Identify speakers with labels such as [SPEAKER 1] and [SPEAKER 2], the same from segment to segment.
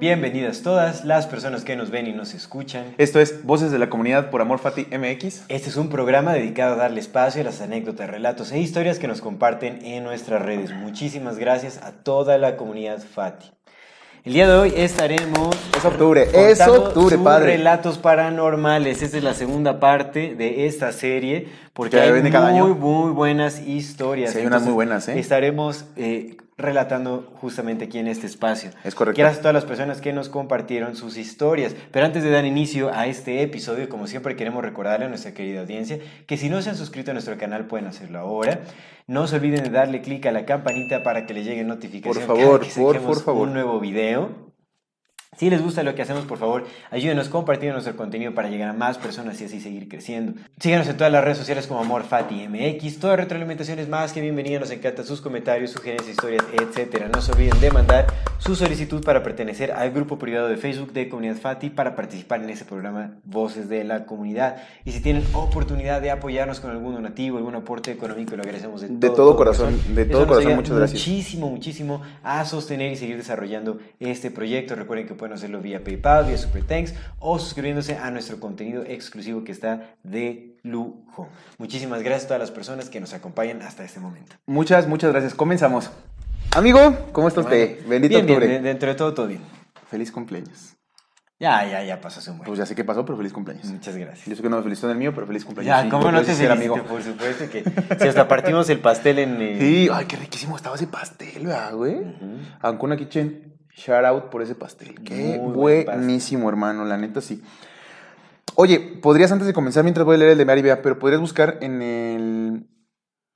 [SPEAKER 1] Bienvenidas todas las personas que nos ven y nos escuchan.
[SPEAKER 2] Esto es Voces de la Comunidad por Amor Fati MX.
[SPEAKER 1] Este es un programa dedicado a darle espacio a las anécdotas, relatos e historias que nos comparten en nuestras redes. Muchísimas gracias a toda la comunidad Fati. El día de hoy estaremos.
[SPEAKER 2] Es octubre, es octubre, padre.
[SPEAKER 1] Relatos paranormales. Esta es la segunda parte de esta serie. Porque
[SPEAKER 2] Que
[SPEAKER 1] hay muy,
[SPEAKER 2] año.
[SPEAKER 1] muy buenas historias.
[SPEAKER 2] Sí, hay unas muy buenas, ¿eh?
[SPEAKER 1] Estaremos eh, relatando justamente aquí en este espacio.
[SPEAKER 2] Es correcto.
[SPEAKER 1] Gracias a todas las personas que nos compartieron sus historias. Pero antes de dar inicio a este episodio, como siempre queremos recordarle a nuestra querida audiencia que si no se han suscrito a nuestro canal pueden hacerlo ahora. No se olviden de darle clic a la campanita para que le llegue notificación
[SPEAKER 2] Por
[SPEAKER 1] cada
[SPEAKER 2] favor,
[SPEAKER 1] que
[SPEAKER 2] por- por favor.
[SPEAKER 1] un nuevo video. Si les gusta lo que hacemos, por favor, ayúdenos compartiendo nuestro contenido para llegar a más personas y así seguir creciendo. Síganos en todas las redes sociales como AmorFatiMX. Toda retroalimentación es más que bienvenida. Nos encantan sus comentarios, sugerencias, historias, etc. No se olviden de mandar su solicitud para pertenecer al grupo privado de Facebook de Comunidad Fati para participar en ese programa Voces de la Comunidad. Y si tienen oportunidad de apoyarnos con algún donativo, algún aporte económico, lo agradecemos de,
[SPEAKER 2] De todo corazón, de
[SPEAKER 1] Eso
[SPEAKER 2] todo corazón, muchas gracias.
[SPEAKER 1] Muchísimo, muchísimo a sostener y seguir desarrollando este proyecto. Recuerden que pueden hacerlo vía PayPal, vía Super Thanks o suscribiéndose a nuestro contenido exclusivo que está de lujo. Muchísimas gracias a todas las personas que nos acompañan hasta este momento.
[SPEAKER 2] Muchas, muchas gracias. Comenzamos. Amigo, ¿cómo está usted?
[SPEAKER 1] Bueno,
[SPEAKER 2] Bendito
[SPEAKER 1] bien, bien,
[SPEAKER 2] octubre.
[SPEAKER 1] de- dentro de todo, todo bien.
[SPEAKER 2] Feliz cumpleaños.
[SPEAKER 1] Ya, ya, ya pasó su
[SPEAKER 2] Pues
[SPEAKER 1] muerte.
[SPEAKER 2] ya sé qué pasó, pero feliz cumpleaños.
[SPEAKER 1] Muchas gracias.
[SPEAKER 2] Yo sé que no me felicitó en el mío, pero feliz cumpleaños.
[SPEAKER 1] Ya,
[SPEAKER 2] Sí,
[SPEAKER 1] ¿cómo no te felicito? Por supuesto que si hasta partimos el pastel en... eh,
[SPEAKER 2] Sí, ay, qué riquísimo estaba ese pastel, ¿verdad, güey?
[SPEAKER 1] Ujú.
[SPEAKER 2] Ancuna Kitchen, shout out por ese pastel. Qué
[SPEAKER 1] Muy buen pastel.
[SPEAKER 2] buenísimo, hermano, la neta sí. Oye, podrías antes de comenzar, mientras voy a leer el de Mary Bea, pero podrías buscar en el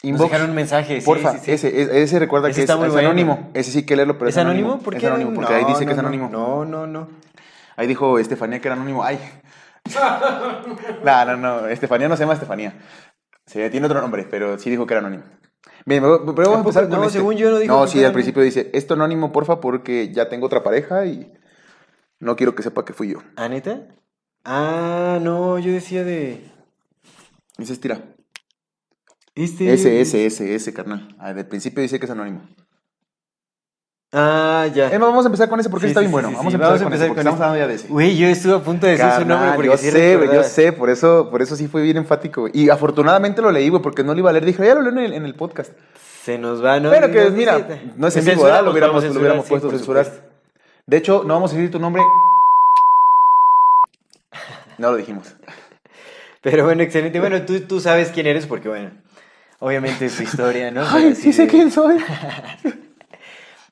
[SPEAKER 2] inbox.
[SPEAKER 1] dejaron un mensaje, sí,
[SPEAKER 2] Porfa,
[SPEAKER 1] sí, sí.
[SPEAKER 2] Ese, ese, ese recuerda
[SPEAKER 1] Ese
[SPEAKER 2] que es, es anónimo. Ese sí hay que leerlo, pero
[SPEAKER 1] ¿Es
[SPEAKER 2] es,
[SPEAKER 1] anónimo? ¿Por
[SPEAKER 2] Es
[SPEAKER 1] qué?
[SPEAKER 2] anónimo, porque
[SPEAKER 1] No,
[SPEAKER 2] ahí dice
[SPEAKER 1] no,
[SPEAKER 2] que es anónimo.
[SPEAKER 1] No, no, no.
[SPEAKER 2] Ahí dijo Estefanía que era anónimo. Ay. no, no, no. Estefanía no se llama Estefanía. Se, tiene otro nombre, pero sí dijo que era anónimo. Bien, pero vamos a empezar
[SPEAKER 1] No,
[SPEAKER 2] este.
[SPEAKER 1] según yo no dijo
[SPEAKER 2] No, sí, al principio dice, esto anónimo, porfa, porque ya tengo otra pareja y no quiero que sepa que fui yo.
[SPEAKER 1] ¿Ah, neta? Ah, no, yo decía de...
[SPEAKER 2] Ese es tira.
[SPEAKER 1] Este...
[SPEAKER 2] Ese, ese, ese, ese, carnal. Ah, del principio dice que es anónimo.
[SPEAKER 1] Ah, ya.
[SPEAKER 2] Más, vamos a empezar con ese porque
[SPEAKER 1] Sí,
[SPEAKER 2] está
[SPEAKER 1] sí,
[SPEAKER 2] bien bueno.
[SPEAKER 1] sí,
[SPEAKER 2] vamos a empezar,
[SPEAKER 1] Vamos a
[SPEAKER 2] con
[SPEAKER 1] empezar
[SPEAKER 2] ese
[SPEAKER 1] con
[SPEAKER 2] hablando ya de ese.
[SPEAKER 1] Güey, yo estuve a punto de decir su nombre porque
[SPEAKER 2] yo sé, güey, yo sé, por eso, por eso sí fue bien enfático, güey. Y afortunadamente lo leí, güey, porque no lo iba a leer. Dije, ya lo leo en el, en el podcast.
[SPEAKER 1] Se nos va, ¿no?
[SPEAKER 2] Pero que,
[SPEAKER 1] No,
[SPEAKER 2] mira, no es en vivo, ¿verdad? Lo
[SPEAKER 1] censuramos,
[SPEAKER 2] hubiéramos, lo hubiéramos puesto censurar. De hecho, no vamos a decir tu nombre. No lo dijimos.
[SPEAKER 1] Pero bueno, excelente. Bueno, tú, tú sabes quién eres porque, bueno, obviamente es tu historia, ¿no?
[SPEAKER 2] Ay, sí sé quién soy.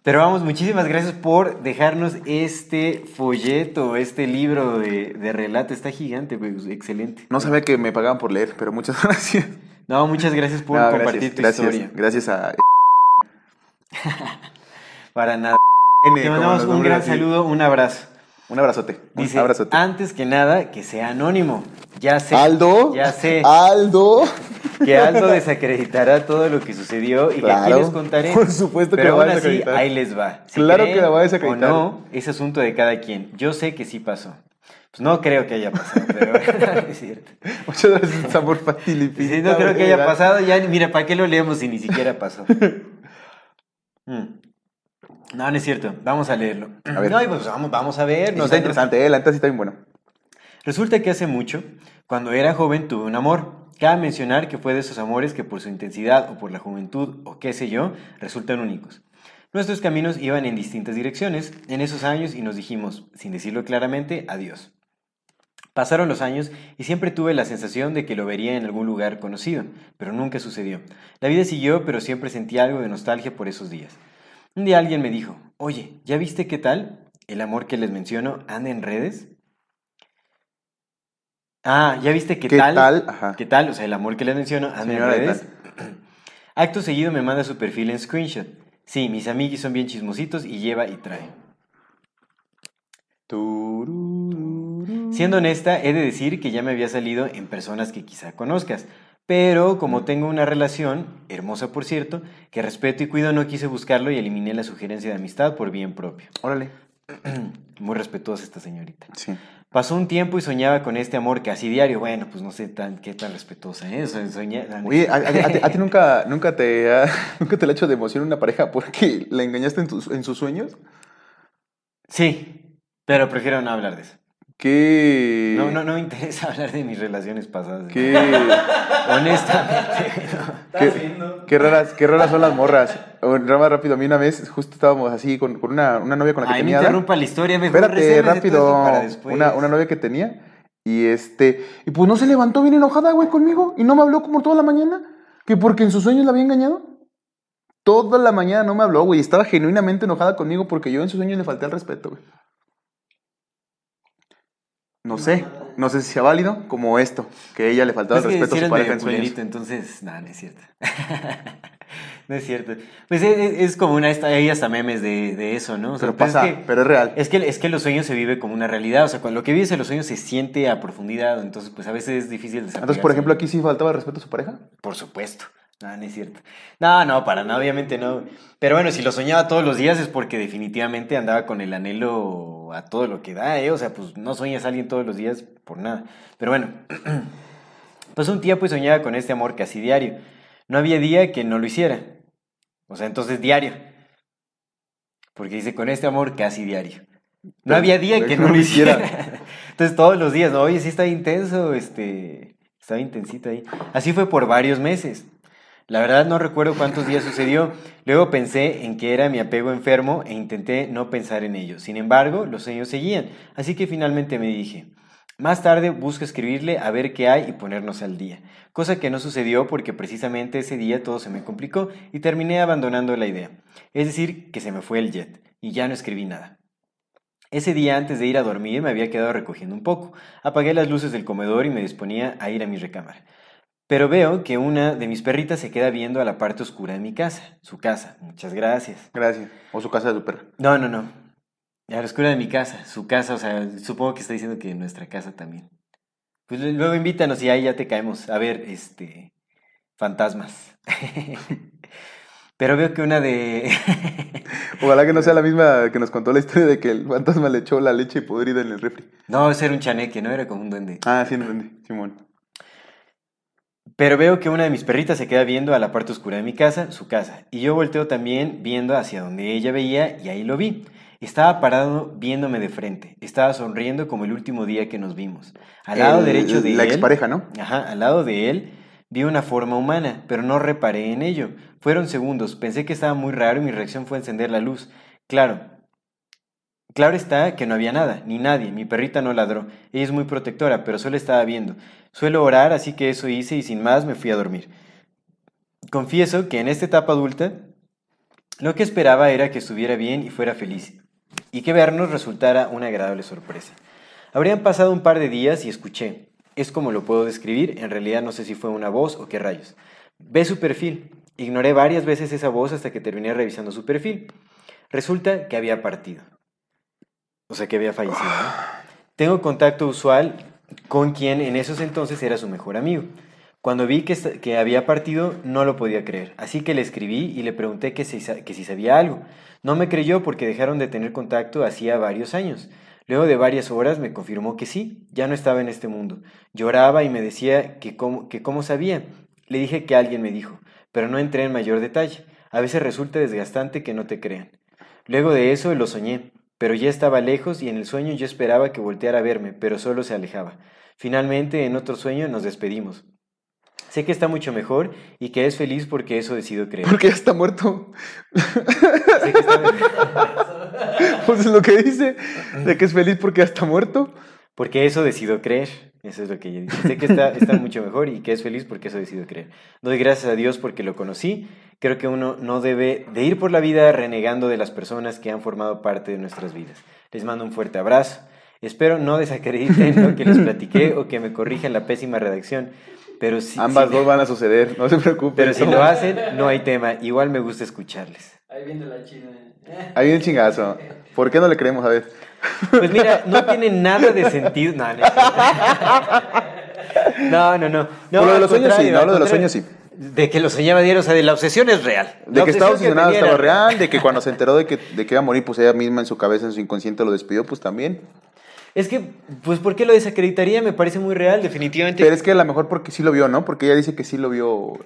[SPEAKER 1] Pero vamos, muchísimas gracias por dejarnos este folleto, este libro de, de relato. Está gigante, pues, excelente.
[SPEAKER 2] No sabía que me pagaban por leer, pero muchas gracias.
[SPEAKER 1] No, muchas gracias por
[SPEAKER 2] No,
[SPEAKER 1] compartir
[SPEAKER 2] gracias,
[SPEAKER 1] tu
[SPEAKER 2] gracias,
[SPEAKER 1] historia.
[SPEAKER 2] Gracias a
[SPEAKER 1] Para nada.
[SPEAKER 2] N,
[SPEAKER 1] Te mandamos un gran
[SPEAKER 2] así.
[SPEAKER 1] saludo, un abrazo.
[SPEAKER 2] Un abrazote.
[SPEAKER 1] Dice,
[SPEAKER 2] un abrazote.
[SPEAKER 1] antes que nada, que sea anónimo. Ya sé.
[SPEAKER 2] Aldo.
[SPEAKER 1] Ya sé.
[SPEAKER 2] Aldo.
[SPEAKER 1] Que Aldo desacreditará todo lo que sucedió y que aquí
[SPEAKER 2] Claro,
[SPEAKER 1] les contaré.
[SPEAKER 2] por supuesto que
[SPEAKER 1] Pero
[SPEAKER 2] lo va a
[SPEAKER 1] aún así,
[SPEAKER 2] desacreditar.
[SPEAKER 1] ahí les va.
[SPEAKER 2] Claro que la va a desacreditar.
[SPEAKER 1] O no, es asunto de cada quien. Yo sé que sí pasó. Pues no creo que haya pasado, pero es cierto.
[SPEAKER 2] Muchas gracias, Fati
[SPEAKER 1] Sí, no creo que haya pasado. Ya, mira, ¿para qué lo leemos si ni siquiera pasó? Mm. No, no es cierto. Vamos a leerlo.
[SPEAKER 2] A ver.
[SPEAKER 1] No, y pues vamos, vamos a ver.
[SPEAKER 2] No, está interesante, eh, la neta sí está bien bueno.
[SPEAKER 1] Resulta que hace mucho, cuando era joven, tuve un amor. Cabe mencionar que fue de esos amores que por su intensidad o por la juventud o qué sé yo, resultan únicos. Nuestros caminos iban en distintas direcciones en esos años y nos dijimos, sin decirlo claramente, adiós. Pasaron los años y siempre tuve la sensación de que lo vería en algún lugar conocido, pero nunca sucedió. La vida siguió, pero siempre sentí algo de nostalgia por esos días. Un día alguien me dijo, oye, ¿ya viste qué tal? El amor que les menciono anda en redes. Ah, ¿ya viste qué,
[SPEAKER 2] ¿Qué
[SPEAKER 1] tal?
[SPEAKER 2] tal? Ajá.
[SPEAKER 1] ¿Qué tal? O sea, el amor que les menciono, anda en
[SPEAKER 2] Señora
[SPEAKER 1] redes. Acto seguido me manda su perfil en screenshot. Sí, mis amiguis son bien chismositos y lleva y trae. Siendo honesta, he de decir que ya me había salido en personas que quizá conozcas. Pero como tengo una relación, hermosa por cierto, que respeto y cuido, no quise buscarlo y eliminé la sugerencia de amistad por bien propio.
[SPEAKER 2] Órale.
[SPEAKER 1] Muy respetuosa esta señorita.
[SPEAKER 2] Sí.
[SPEAKER 1] Pasó un tiempo y soñaba con este amor casi diario. Bueno, pues no sé tan, qué tan respetuosa es. Soñé-
[SPEAKER 2] Oye, ¿a, a- a ti- a ti nunca, nunca, te ha, nunca te hecho de emoción una pareja porque la engañaste en, tus- en sus sueños?
[SPEAKER 1] Sí, pero prefiero no hablar de eso.
[SPEAKER 2] ¿Qué?
[SPEAKER 1] No, no, no me interesa hablar de mis relaciones pasadas.
[SPEAKER 2] ¿Qué,
[SPEAKER 1] Honestamente. no.
[SPEAKER 2] qué, qué raras, qué raras son las morras. O, Rama, rápido, a mí una vez justo estábamos así con, con una, una novia con la que
[SPEAKER 1] Ay, no
[SPEAKER 2] tenía. ¿da?
[SPEAKER 1] interrumpa la historia. Mejor
[SPEAKER 2] Espérate, rápido.
[SPEAKER 1] esto para después.
[SPEAKER 2] Una, una novia que tenía. Y este. Y pues no se levantó bien enojada, güey, conmigo. Y no me habló como toda la mañana. Que porque en sus sueños la había engañado. Toda la mañana no me habló, güey. Estaba genuinamente enojada conmigo porque yo en sus sueños le falté al respeto, güey. No sé. No sé si sea válido como esto. Que ella le faltaba el respeto a su pareja en
[SPEAKER 1] culerito, entonces, no, no es cierto. no es cierto. Pues es, como una, hay hasta memes de, de eso, ¿no? O sea,
[SPEAKER 2] Pero
[SPEAKER 1] pues
[SPEAKER 2] pasa,
[SPEAKER 1] es que,
[SPEAKER 2] pero es real.
[SPEAKER 1] es que, es que los sueños se vive como una realidad, o sea, cuando lo que vives en los sueños se siente a profundidad, entonces pues a veces es difícil
[SPEAKER 2] Entonces, por ejemplo, aquí sí faltaba el respeto a su pareja.
[SPEAKER 1] Por supuesto. No, no es cierto. No, no, para nada, obviamente no. Pero bueno, si lo soñaba todos los días es porque definitivamente andaba con el anhelo a todo lo que da, ¿eh? O sea, pues no sueñas a alguien todos los días por nada. Pero bueno, pasó un tiempo y soñaba con este amor casi diario. No había día que no lo hiciera. O sea, entonces diario. Porque dice con este amor casi diario. No
[SPEAKER 2] Pero-
[SPEAKER 1] había día que no lo
[SPEAKER 2] lo hiciera.
[SPEAKER 1] hiciera. Entonces todos los días, ¿no? oye, sí está intenso, este, estaba intensito ahí. Así fue por varios meses. La verdad no recuerdo cuántos días sucedió. Luego pensé en que era mi apego enfermo e intenté no pensar en ello. Sin embargo, los sueños seguían. Así que finalmente me dije, más tarde busco escribirle a ver qué hay y ponernos al día. Cosa que no sucedió porque precisamente ese día todo se me complicó y terminé abandonando la idea. Es decir, que se me fue el jet y ya no escribí nada. Ese día antes de ir a dormir me había quedado recogiendo un poco. Apagué las luces del comedor y me disponía a ir a mi recámara. Pero veo que una de mis perritas se queda viendo a la parte oscura de mi casa, su casa. Muchas gracias.
[SPEAKER 2] Gracias. O su casa de su perra.
[SPEAKER 1] No, no, no. A la oscura de mi casa, su casa, o sea, supongo que está diciendo que nuestra casa también. Pues lu- luego invítanos y ahí ya te caemos a ver, este, fantasmas. Pero veo que una de...
[SPEAKER 2] Ojalá que no sea la misma que nos contó la historia de que el fantasma le echó la leche podrida en el refri.
[SPEAKER 1] no, ese era un chaneque, no era como un duende.
[SPEAKER 2] Ah, sí, entendí, Simón.
[SPEAKER 1] Pero veo que una de mis perritas se queda viendo a la parte oscura de mi casa, su casa, y yo volteo también viendo hacia donde ella veía y ahí lo vi. Estaba parado viéndome de frente, estaba sonriendo como el último día que nos vimos. Al lado
[SPEAKER 2] El-
[SPEAKER 1] derecho de
[SPEAKER 2] La
[SPEAKER 1] él,
[SPEAKER 2] expareja, ¿no?
[SPEAKER 1] ajá, al lado de él vi una forma humana, pero no reparé en ello. Fueron segundos, pensé que estaba muy raro y mi reacción fue encender la luz. Claro, Claro está que no había nada, ni nadie. Mi perrita no ladró. Ella es muy protectora, pero solo estaba viendo. Suelo orar, así que eso hice y sin más me fui a dormir. Confieso que en esta etapa adulta, lo que esperaba era que estuviera bien y fuera feliz, y que vernos resultara una agradable sorpresa. Habrían pasado un par de días y escuché. Es como lo puedo describir, en realidad no sé si fue una voz o qué rayos. Ve su perfil. Ignoré varias veces esa voz hasta que terminé revisando su perfil. Resulta que había partido. O sea, que había fallecido. Tengo contacto usual con quien en esos entonces era su mejor amigo. Cuando vi que, que había partido, no lo podía creer. Así que le escribí y le pregunté que si, que si sabía algo. No me creyó porque dejaron de tener contacto hacía varios años. Luego de varias horas me confirmó que sí, ya no estaba en este mundo. Lloraba y me decía que cómo, que cómo sabía. Le dije que alguien me dijo, pero no entré en mayor detalle. A veces resulta desgastante que no te crean. Luego de eso lo soñé, pero ya estaba lejos y en el sueño yo esperaba que volteara a verme, pero solo se alejaba. Finalmente, en otro sueño nos despedimos. Sé que está mucho mejor y que es feliz porque eso decido creer.
[SPEAKER 2] Porque ya está muerto.
[SPEAKER 1] Sé que está-
[SPEAKER 2] Pues es lo que dice. De que es feliz porque ya está muerto.
[SPEAKER 1] Porque eso decido creer. Eso es lo que ella dice. Sé que está, está mucho mejor y que es feliz porque eso decido creer. Doy gracias a Dios porque lo conocí. Creo que uno no debe de ir por la vida renegando de las personas que han formado parte de nuestras vidas. Les mando un fuerte abrazo. Espero no desacrediten lo que les platiqué o que me corrijan la pésima redacción. Pero si,
[SPEAKER 2] Ambas
[SPEAKER 1] si-
[SPEAKER 2] dos van a suceder, no se preocupen.
[SPEAKER 1] pero si lo hacen, no hay tema. Igual me gusta escucharles.
[SPEAKER 3] Ahí viene la china.
[SPEAKER 2] Ahí viene el chingazo. ¿Por qué no le creemos? A ver.
[SPEAKER 1] Pues mira, no tiene nada de sentido. No, no, no, no. no.
[SPEAKER 2] Por lo de los sueños sí, no, lo de los sueños sí.
[SPEAKER 1] De que lo soñaba diario, o sea, de la obsesión es real.
[SPEAKER 2] De que estaba
[SPEAKER 1] tenía
[SPEAKER 2] estaba real, de que cuando se enteró de que, de que iba a morir, pues ella misma en su cabeza, en su inconsciente lo despidió, pues también.
[SPEAKER 1] Es que, pues, ¿por qué lo desacreditaría? Me parece muy real, definitivamente.
[SPEAKER 2] Pero es que a lo mejor porque sí lo vio, ¿no? Porque ella dice que sí lo vio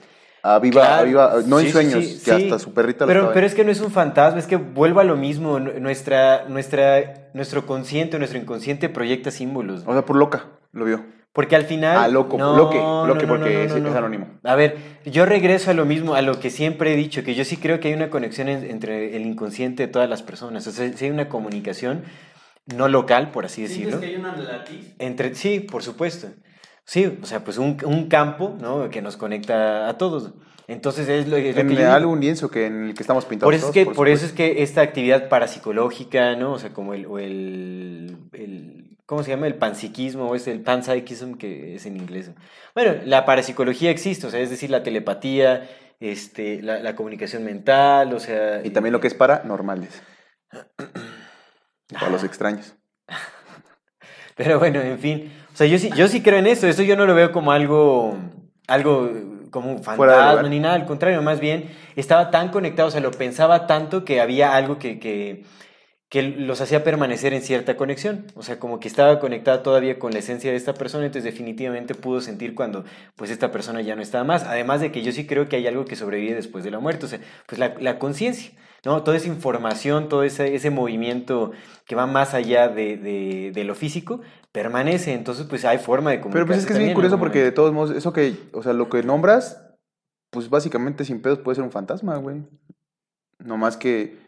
[SPEAKER 2] a viva, a
[SPEAKER 1] Claro.
[SPEAKER 2] viva no en
[SPEAKER 1] Sí, sí,
[SPEAKER 2] sueños,
[SPEAKER 1] sí,
[SPEAKER 2] que
[SPEAKER 1] sí.
[SPEAKER 2] hasta su perrita lo
[SPEAKER 1] pero, pero es que no es un fantasma, es que vuelvo a lo mismo. nu- Nuestra, nuestra, nuestro consciente, nuestro inconsciente proyecta símbolos.
[SPEAKER 2] O sea, por loca lo vio.
[SPEAKER 1] Porque al final.
[SPEAKER 2] Ah, loco, loque, loque, porque es- es anónimo.
[SPEAKER 1] A ver, yo regreso a lo mismo, a lo que siempre he dicho, que yo sí creo que hay una conexión en- entre el inconsciente de todas las personas. O sea, sí hay una comunicación no local, por así
[SPEAKER 3] ¿Sientes
[SPEAKER 1] decirlo.
[SPEAKER 3] que hay una latiz?
[SPEAKER 1] Entre, sí, por supuesto. Sí, o sea, pues un, un campo, ¿no? Que nos conecta a todos. Entonces es lo, es lo
[SPEAKER 2] En
[SPEAKER 1] que
[SPEAKER 2] un lienzo que en el que estamos pintados.
[SPEAKER 1] Por eso, es que,
[SPEAKER 2] por
[SPEAKER 1] por eso es que esta actividad parapsicológica, ¿no? O sea, como el, o el, el- ¿cómo se llama? El panpsiquismo, o es el panpsychism, que es en inglés. Bueno, la parapsicología existe, o sea, es decir, la telepatía, este, la, la comunicación mental, o sea...
[SPEAKER 2] Y también lo que es paranormales. Para los extraños.
[SPEAKER 1] Pero bueno, en fin. O sea, yo sí, yo sí creo en esto. Esto yo no lo veo como algo, algo como un fantasma ni nada. Al contrario, más bien estaba tan conectado, o sea, lo pensaba tanto que había algo que, que, que los hacía permanecer en cierta conexión. O sea, como que estaba conectada todavía con la esencia de esta persona, entonces definitivamente pudo sentir cuando pues esta persona ya no estaba más. Además de que yo sí creo que hay algo que sobrevive después de la muerte, o sea, pues la, la conciencia. ¿no? Toda esa información, todo ese, ese movimiento que va más allá de, de- de lo físico, permanece. Entonces, pues hay forma de comunicarse.
[SPEAKER 2] Pero pues es que es bien curioso porque de todos modos, eso que, o sea, lo que nombras, pues básicamente sin pedos puede ser un fantasma, güey. No más que,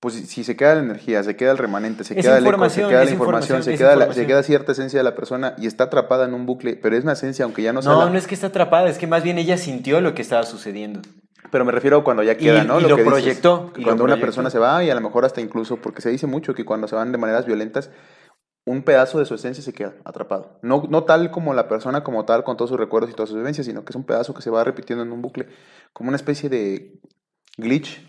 [SPEAKER 2] pues si- se queda la energía, se queda el remanente, se
[SPEAKER 1] Es
[SPEAKER 2] queda el eco, se queda la información, se queda, la- se
[SPEAKER 1] información.
[SPEAKER 2] queda cierta esencia de la persona y está atrapada en un bucle, pero es una esencia, aunque ya no sea
[SPEAKER 1] No,
[SPEAKER 2] la-
[SPEAKER 1] no es que está atrapada, es que más bien ella sintió lo que estaba sucediendo.
[SPEAKER 2] Pero me refiero a cuando ya queda,
[SPEAKER 1] Y-
[SPEAKER 2] ¿no?
[SPEAKER 1] y lo
[SPEAKER 2] que
[SPEAKER 1] proyectó, y lo
[SPEAKER 2] cuando una
[SPEAKER 1] proyectó.
[SPEAKER 2] persona se va y a lo mejor hasta incluso, porque se dice mucho que cuando se van de maneras violentas, un pedazo de su esencia se queda atrapado. No, no tal como la persona como tal, con todos sus recuerdos y todas sus vivencias, sino que es un pedazo que se va repitiendo en un bucle, como una especie de glitch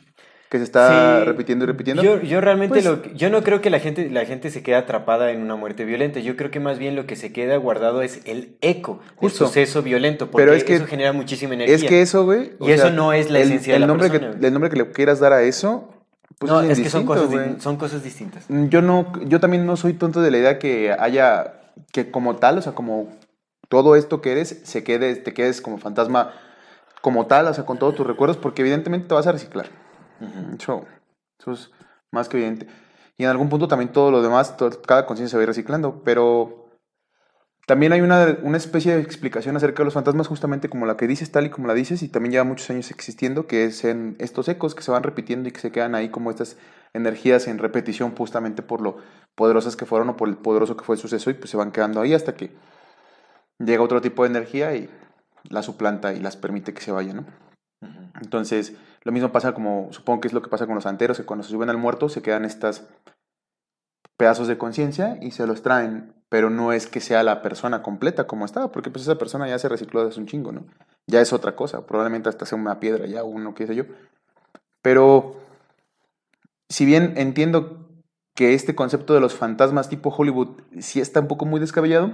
[SPEAKER 2] que se está
[SPEAKER 1] Sí,
[SPEAKER 2] repitiendo y repitiendo.
[SPEAKER 1] Yo, yo realmente
[SPEAKER 2] Pues-
[SPEAKER 1] lo que- yo no creo que la gente, la gente se quede atrapada en una muerte violenta. Yo creo que más bien lo que se queda guardado es el eco del suceso violento, porque
[SPEAKER 2] Pero es que-
[SPEAKER 1] eso genera muchísima energía.
[SPEAKER 2] es que eso, güey.
[SPEAKER 1] Y eso no es la
[SPEAKER 2] el-
[SPEAKER 1] esencia de
[SPEAKER 2] el
[SPEAKER 1] la
[SPEAKER 2] nombre
[SPEAKER 1] persona,
[SPEAKER 2] Que, el nombre que le quieras dar a eso, pues
[SPEAKER 1] no,
[SPEAKER 2] es,
[SPEAKER 1] es que son cosas, di- son cosas distintas.
[SPEAKER 2] Yo no, yo también no soy tonto de la idea que haya, que como tal, o sea, como todo esto que eres, se quede, te quedes como fantasma como tal, o sea, con todos tus recuerdos, porque evidentemente te vas a reciclar. Eso, eso es más que evidente. Y en algún punto también todo lo demás, todo- cada conciencia se va a ir reciclando, pero también hay una, una especie de explicación acerca de los fantasmas, justamente como la que dices, tal y como la dices, y también lleva muchos años existiendo, que es en estos ecos que se van repitiendo y que se quedan ahí como estas energías en repetición, justamente por lo poderosas que fueron o por el poderoso que fue el suceso, y pues se van quedando ahí hasta que llega otro tipo de energía y la suplanta y las permite que se vayan, ¿no? Entonces, lo mismo pasa como, supongo que es lo que pasa con los santeros, que cuando se suben al muerto se quedan estas pedazos de conciencia y se los traen, pero no es que sea la persona completa como estaba, porque pues esa persona ya se recicló desde un chingo, ¿no? Ya es otra cosa, probablemente hasta sea una piedra ya, uno, qué sé yo. Pero, si bien entiendo que este concepto de los fantasmas tipo Hollywood sí está un poco muy descabellado,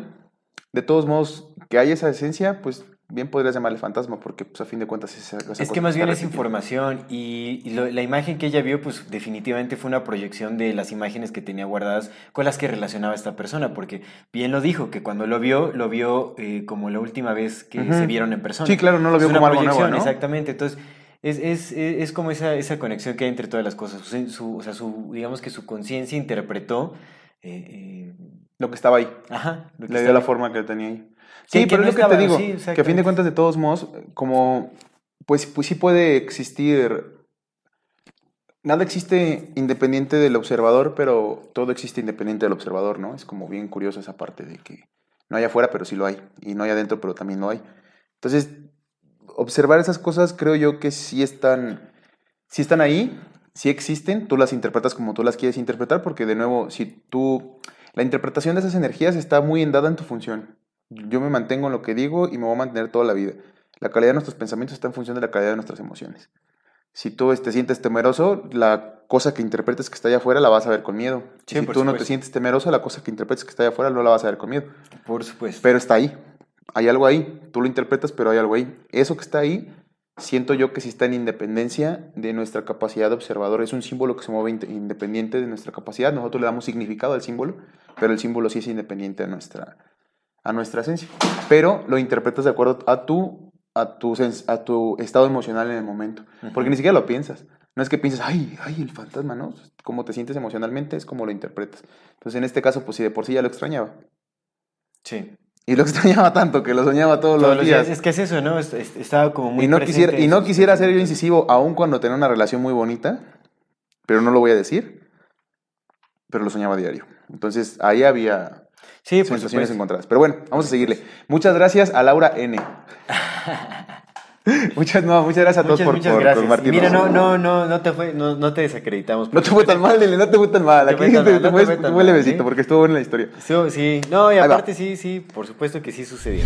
[SPEAKER 2] de todos modos, que hay esa esencia, pues bien podrías llamarle fantasma, porque pues a fin de cuentas es esa esa
[SPEAKER 1] Es que más bien es información y, y lo- la imagen que ella vio, pues definitivamente fue una proyección de las imágenes que tenía guardadas con las que relacionaba esta persona, porque bien lo dijo, que cuando lo vio, lo vio eh, como la última vez que se vieron en persona.
[SPEAKER 2] Sí, claro, no lo
[SPEAKER 1] Es
[SPEAKER 2] vio
[SPEAKER 1] una
[SPEAKER 2] como algo nuevo, ¿no?
[SPEAKER 1] Exactamente, entonces es, es, es, es como esa, esa conexión que hay entre todas las cosas. Su, su- o sea, su, digamos que su conciencia interpretó... eh, eh,
[SPEAKER 2] Lo que estaba ahí.
[SPEAKER 1] ajá, lo que
[SPEAKER 2] Le dio la forma que tenía ahí.
[SPEAKER 1] Sí,
[SPEAKER 2] Sí, pero
[SPEAKER 1] no
[SPEAKER 2] es lo que te digo,
[SPEAKER 1] sí,
[SPEAKER 2] que a fin de cuentas, de todos modos, como, pues, pues sí puede existir, nada existe independiente del observador, pero todo existe independiente del observador, ¿no? Es como bien curioso esa parte de que no hay afuera, pero sí lo hay, y no hay adentro, pero también lo hay. Entonces, observar esas cosas creo yo que sí están, sí están ahí, sí existen, tú las interpretas como tú las quieres interpretar, porque de nuevo, si tú La interpretación de esas energías está muy endada en tu función. Yo me mantengo en lo que digo y me voy a mantener toda la vida. La calidad de nuestros pensamientos está en función de la calidad de nuestras emociones. Si tú te sientes temeroso, la cosa que interpretes que está allá afuera la vas a ver con miedo.
[SPEAKER 1] Sí,
[SPEAKER 2] si tú no te sientes temeroso, la cosa que interpretes que está allá afuera no la vas a ver con miedo.
[SPEAKER 1] Por supuesto.
[SPEAKER 2] Pero está ahí. Hay algo ahí. Tú lo interpretas, pero hay algo ahí. Eso que está ahí, siento yo que sí está en independencia de nuestra capacidad de observador. Es un símbolo que se mueve inde- independiente de nuestra capacidad. Nosotros le damos significado al símbolo, pero el símbolo sí es independiente a nuestra, a nuestra esencia. Pero lo interpretas de acuerdo a tu, a tu, a tu estado emocional en el momento. Porque ni siquiera lo piensas. No es que pienses, ay, ay, el fantasma, ¿no? Como te sientes emocionalmente es como lo interpretas. Entonces, en este caso, pues si de por sí ya lo extrañaba.
[SPEAKER 1] sí.
[SPEAKER 2] Y lo extrañaba tanto que lo soñaba todos,
[SPEAKER 1] Todos
[SPEAKER 2] los días.
[SPEAKER 1] Es que es eso, ¿no? Es- es- Estaba como muy
[SPEAKER 2] y no
[SPEAKER 1] presente
[SPEAKER 2] quisiera, y no quisiera ser yo incisivo, aun cuando tenía una relación muy bonita, pero no lo voy a decir. Pero lo soñaba diario. Entonces, ahí había
[SPEAKER 1] Sí, por
[SPEAKER 2] sensaciones encontradas. Pero bueno, vamos a seguirle. Muchas gracias a Laura N. muchas, no, muchas gracias a todos
[SPEAKER 1] Muchas,
[SPEAKER 2] por,
[SPEAKER 1] muchas
[SPEAKER 2] por
[SPEAKER 1] gracias. Mira, no, no, no, no te fue, no, no te desacreditamos.
[SPEAKER 2] No te fue tan mal, Lili, no te fue tan mal. Aquí te, te fue, levecito porque estuvo buena la historia.
[SPEAKER 1] Sí, sí. No, y aparte sí, sí, por supuesto que sí sucedió.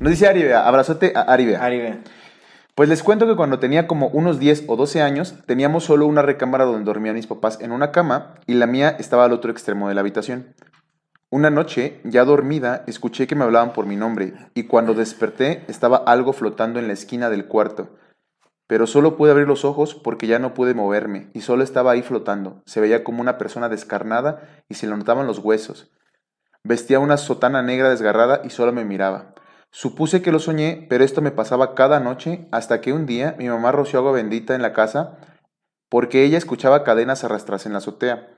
[SPEAKER 2] Nos dice Aribea, abrazote a Aribea.
[SPEAKER 1] Aribe.
[SPEAKER 2] Pues les cuento que cuando tenía como unos 10 o 12 años, teníamos solo una recámara donde dormían mis papás en una cama y la mía estaba al otro extremo de la habitación. Una noche, ya dormida, escuché que me hablaban por mi nombre y cuando desperté estaba algo flotando en la esquina del cuarto. Pero solo pude abrir los ojos porque ya no pude moverme y solo estaba ahí flotando. Se veía como una persona descarnada y se le notaban los huesos. Vestía una sotana negra desgarrada y solo me miraba. Supuse que lo soñé, pero esto me pasaba cada noche hasta que un día mi mamá roció agua bendita en la casa porque ella escuchaba cadenas arrastrarse en la azotea.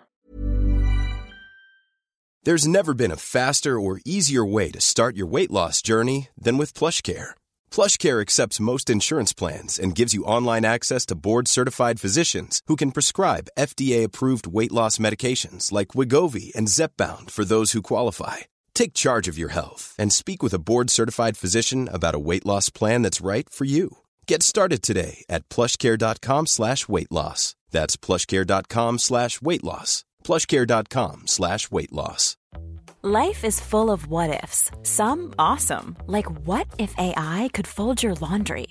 [SPEAKER 3] There's never been a faster or easier way to start your weight loss journey than with PlushCare. PlushCare accepts most insurance plans and gives you online access to board-certified physicians who can prescribe FDA-approved weight loss medications like Wigovi and Zepbound for those who qualify. Take charge of your health and speak with a board-certified physician about a weight loss plan that's right for you. Get started today at plushcare.com slash weight loss. That's plushcare.com slash weight loss. plushcare.com slash weight loss.
[SPEAKER 4] Life is full of what ifs. Some awesome, like what if AI could fold your laundry?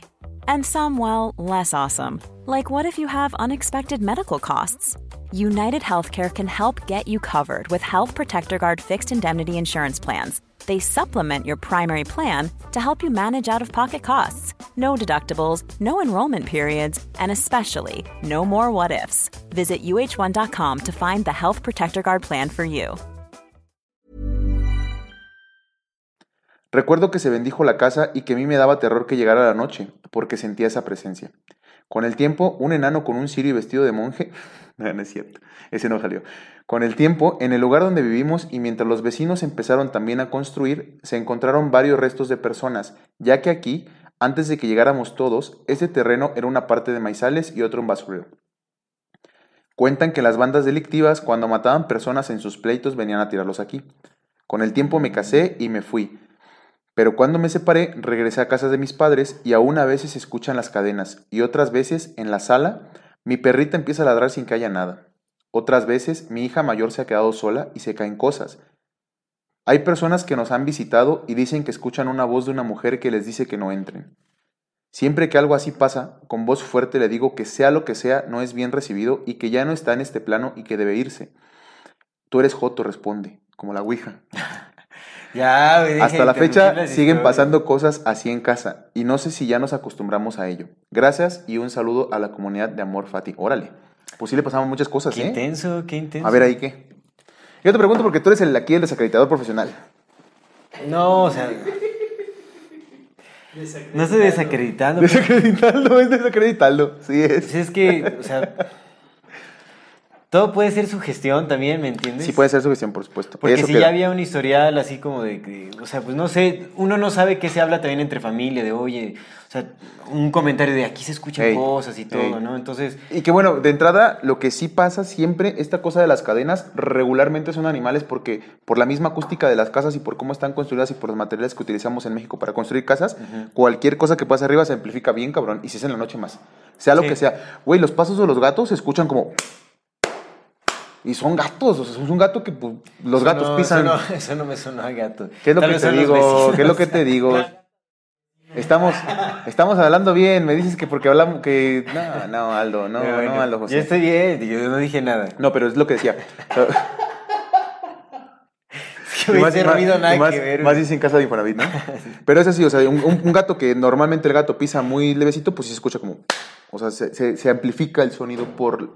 [SPEAKER 4] And some, well, less awesome, like what if you have unexpected medical costs? United Healthcare can help get you covered with Health Protector Guard fixed indemnity insurance plans. They supplement your primary plan to help you manage out of pocket costs. No deductibles, no enrollment periods, and especially no more what ifs. Visit uh1.com to find the Health Protector Guard plan for you.
[SPEAKER 2] Recuerdo que se bendijo la casa y que a mí me daba terror que llegara la noche, porque sentía esa presencia. Con el tiempo, un enano con un cirio vestido de monje... No, no es cierto, ese no salió. Con el tiempo, en el lugar donde vivimos y mientras los vecinos empezaron también a construir, se encontraron varios restos de personas, ya que aquí, antes de que llegáramos todos, este terreno era una parte de maizales y otro un basurero. Cuentan que las bandas delictivas, cuando mataban personas en sus pleitos, venían a tirarlos aquí. Con el tiempo me casé y me fui. Pero cuando me separé, regresé a casa de mis padres y aún a veces se escuchan las cadenas y otras veces, en la sala, mi perrita empieza a ladrar sin que haya nada. Otras veces, mi hija mayor se ha quedado sola y se caen cosas. Hay personas que nos han visitado y dicen que escuchan una voz de una mujer que les dice que no entren. Siempre que algo así pasa, con voz fuerte le digo que sea lo que sea, no es bien recibido y que ya no está en este plano y que debe irse. Tú eres Joto, responde, como la Ouija.
[SPEAKER 1] Ya, güey,
[SPEAKER 2] Hasta la fecha siguen
[SPEAKER 1] historias.
[SPEAKER 2] pasando cosas así en casa y no sé si ya nos acostumbramos a ello. Gracias y un saludo a la comunidad de Amor Fati. Órale, pues sí le pasamos muchas cosas,
[SPEAKER 1] Qué
[SPEAKER 2] ¿eh?
[SPEAKER 1] intenso, qué intenso.
[SPEAKER 2] A ver ahí qué. Yo te pregunto porque tú eres el aquí el desacreditador profesional.
[SPEAKER 1] No, o sea. No estoy desacreditando.
[SPEAKER 2] Desacreditarlo, es desacreditarlo. Sí
[SPEAKER 1] Pues
[SPEAKER 2] es.
[SPEAKER 1] es que, o sea. Todo puede ser sugestión también, ¿me entiendes?
[SPEAKER 2] Sí puede ser sugestión, por supuesto.
[SPEAKER 1] Porque
[SPEAKER 2] Eso
[SPEAKER 1] si
[SPEAKER 2] queda.
[SPEAKER 1] ya había un historial así como de que, o sea, pues no sé, uno no sabe qué se habla también entre familia, de oye, o sea, un comentario de aquí se escuchan
[SPEAKER 2] Ey,
[SPEAKER 1] cosas y todo,
[SPEAKER 2] ey.
[SPEAKER 1] ¿no? Entonces,
[SPEAKER 2] Y que bueno, de entrada, lo que sí pasa siempre, esta cosa de las cadenas, regularmente son animales porque por la misma acústica de las casas y por cómo están construidas y por los materiales que utilizamos en México para construir casas, cualquier cosa que pase arriba se amplifica bien, cabrón, y si es en la noche más. Sea lo
[SPEAKER 1] Sí.
[SPEAKER 2] que sea. Güey, los pasos de los gatos se escuchan como... Y son gatos, o sea, es un gato que pues, los gatos
[SPEAKER 1] no,
[SPEAKER 2] pisan.
[SPEAKER 1] Eso no, eso no me sonó a gato.
[SPEAKER 2] ¿Qué es lo
[SPEAKER 1] Tal
[SPEAKER 2] que te digo? ¿Qué es lo que te digo? Estamos, estamos hablando bien, me dices que porque hablamos que... No, no, Aldo, no,
[SPEAKER 1] bueno,
[SPEAKER 2] no, Aldo José.
[SPEAKER 1] Yo estoy bien, yo no dije nada.
[SPEAKER 2] No, pero es lo que decía.
[SPEAKER 1] Es que hubiese ruido nada
[SPEAKER 2] y más,
[SPEAKER 1] que ver.
[SPEAKER 2] más dice en casa de Infonavit, ¿no? Pero es así, o sea, un, un- un gato que normalmente el gato pisa muy levecito, pues sí se escucha como... O sea, se, se- se amplifica el sonido por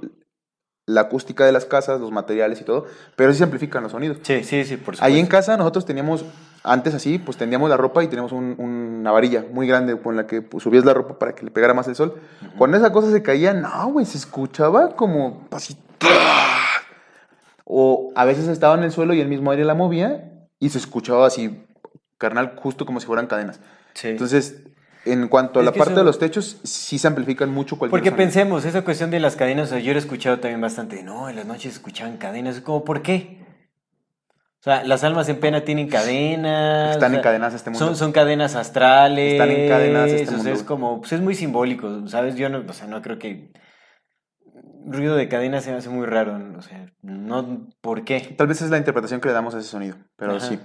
[SPEAKER 2] la acústica de las casas, los materiales y todo, pero sí se amplifican los sonidos.
[SPEAKER 1] Sí, sí, sí, por supuesto.
[SPEAKER 2] Ahí en casa nosotros teníamos, antes así, pues tendíamos la ropa y teníamos un- una varilla muy grande con la que pues, subías la ropa para que le pegara más el sol. Cuando esa cosa se caía, no, güey, se escuchaba como así. O a veces estaba en el suelo y el mismo aire la movía y se escuchaba así, carnal, justo como si fueran cadenas.
[SPEAKER 1] Sí.
[SPEAKER 2] Entonces, en cuanto a
[SPEAKER 1] Es
[SPEAKER 2] la parte
[SPEAKER 1] eso-
[SPEAKER 2] de los techos, sí se amplifican mucho cualquier
[SPEAKER 1] Porque
[SPEAKER 2] sonido.
[SPEAKER 1] pensemos, esa cuestión de las cadenas, o sea, yo lo he escuchado también bastante, no, en las noches escuchaban cadenas, como, ¿por qué? O sea, las almas en pena tienen cadenas.
[SPEAKER 2] Están
[SPEAKER 1] o sea,
[SPEAKER 2] encadenadas a este mundo.
[SPEAKER 1] Son, son cadenas astrales.
[SPEAKER 2] Están encadenadas a este
[SPEAKER 1] o sea,
[SPEAKER 2] mundo.
[SPEAKER 1] es como, pues es muy simbólico, ¿sabes? Yo no, o sea, no creo que ruido de cadenas se me hace muy raro, o sea, no, ¿por qué?
[SPEAKER 2] Tal vez es la interpretación que le damos a ese sonido, pero
[SPEAKER 1] Ajá.
[SPEAKER 2] sí.